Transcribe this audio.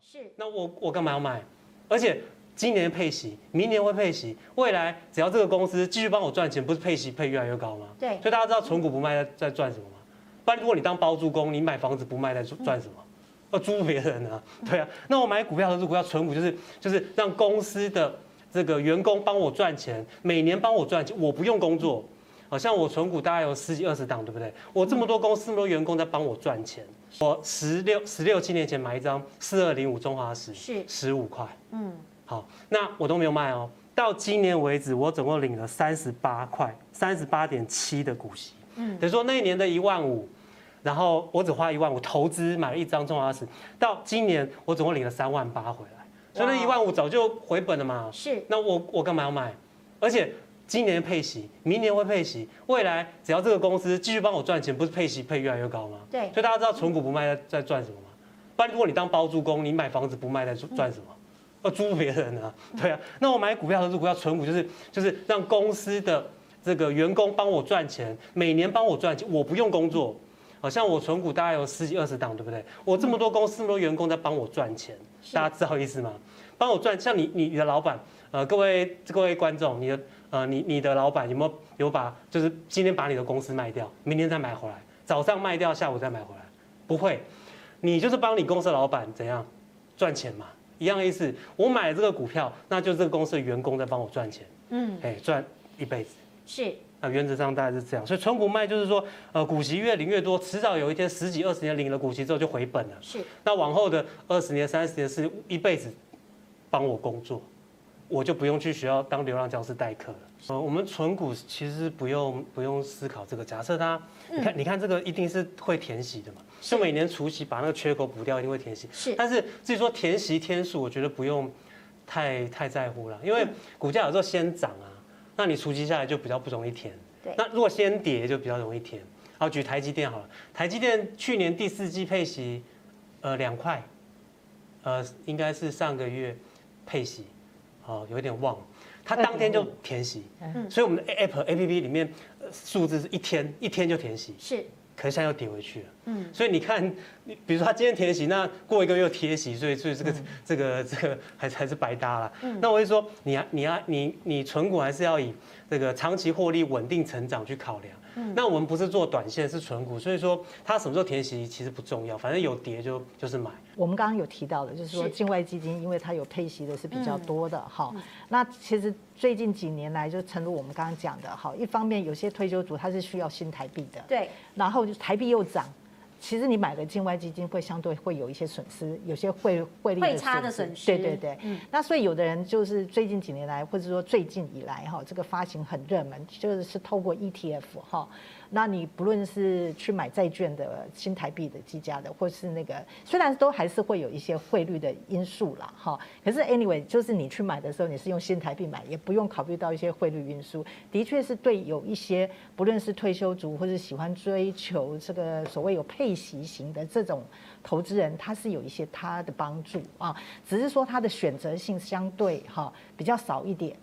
是，那我我干嘛要卖？而且今年配息，明年会配息，未来只要这个公司继续帮我赚钱，不是配息配越来越高吗？对。所以大家知道存股不卖在在赚什么吗？不然如果你当包租公，你买房子不卖在赚什么？要租别人啊？对啊。那我买股票的是股票存股，就是就是让公司的这个员工帮我赚钱，每年帮我赚钱，我不用工作。好像我存股大概有十几二十档，对不对？我这么多公司，那么多员工在帮我赚钱。我十六十六七年前买一张四二零五中华石，是十五块。嗯，好，那我都没有卖哦。到今年为止，我总共领了三十八块，三十八点七的股息。嗯，等于说那一年的一万五，然后我只花一万五投资买了一张中华石，到今年我总共领了三万八回来，所以那一万五早就回本了嘛。是，那我我干嘛要卖？而且。今年配息，明年会配息，未来只要这个公司继续帮我赚钱，不是配息配越来越高吗？对。所以大家知道存股不卖在在赚什么吗？不然如果你当包租公，你买房子不卖在赚什么？要租别人啊？对啊。那我买股票和股票存股就是就是让公司的这个员工帮我赚钱，每年帮我赚钱，我不用工作。好像我存股大概有十几二十档，对不对？我这么多公司，这么多员工在帮我赚钱，大家知道意思吗？帮我赚，像你你你的老板，呃，各位各位观众，你的。呃，你你的老板有没有有把就是今天把你的公司卖掉，明天再买回来，早上卖掉，下午再买回来？不会，你就是帮你公司的老板怎样赚钱嘛，一样意思。我买了这个股票，那就是这个公司的员工在帮我赚钱，嗯，哎，赚一辈子。是，那原则上大概是这样。所以存股卖就是说，呃，股息越领越多，迟早有一天十几二十年领了股息之后就回本了。是，那往后的二十年、三十年是一辈子帮我工作。我就不用去学校当流浪教师代课了。呃，我们存股其实不用不用思考这个。假设它，你看你看这个一定是会填息的嘛？就每年除息把那个缺口补掉，一定会填息。是。但是至于说填息天数，我觉得不用太太在乎了，因为股价有时候先涨啊，那你除息下来就比较不容易填。对。那如果先跌就比较容易填。好，举台积电好了，台积电去年第四季配息，呃，两块，呃，应该是上个月配息。哦，有点忘了，它当天就填息，所以我们的 App A P P 里面数字是一天一天就填息，是，可是现在又跌回去了，嗯，所以你看，你比如说他今天填息，那过一个月又贴息，所以所以这个这个这个还是还是白搭了，那我就说，你要你要你你存股还是要以这个长期获利稳定成长去考量。那我们不是做短线，是存股，所以说它什么时候填息其实不重要，反正有跌就就是买。我们刚刚有提到的，就是说境外基金，因为它有配息的是比较多的哈。那其实最近几年来，就诚如我们刚刚讲的哈，一方面有些退休族他是需要新台币的，对，然后就台币又涨。其实你买的境外基金会相对会有一些损失，有些汇汇率汇差的损失。对对对，嗯。那所以有的人就是最近几年来，或者说最近以来哈，这个发行很热门，就是是透过 ETF 哈。那你不论是去买债券的新台币的计价的，或是那个，虽然都还是会有一些汇率的因素啦，哈，可是 anyway，就是你去买的时候，你是用新台币买，也不用考虑到一些汇率因素，的确是对有一些不论是退休族或是喜欢追求这个所谓有配息型的这种投资人，他是有一些他的帮助啊，只是说他的选择性相对哈比较少一点。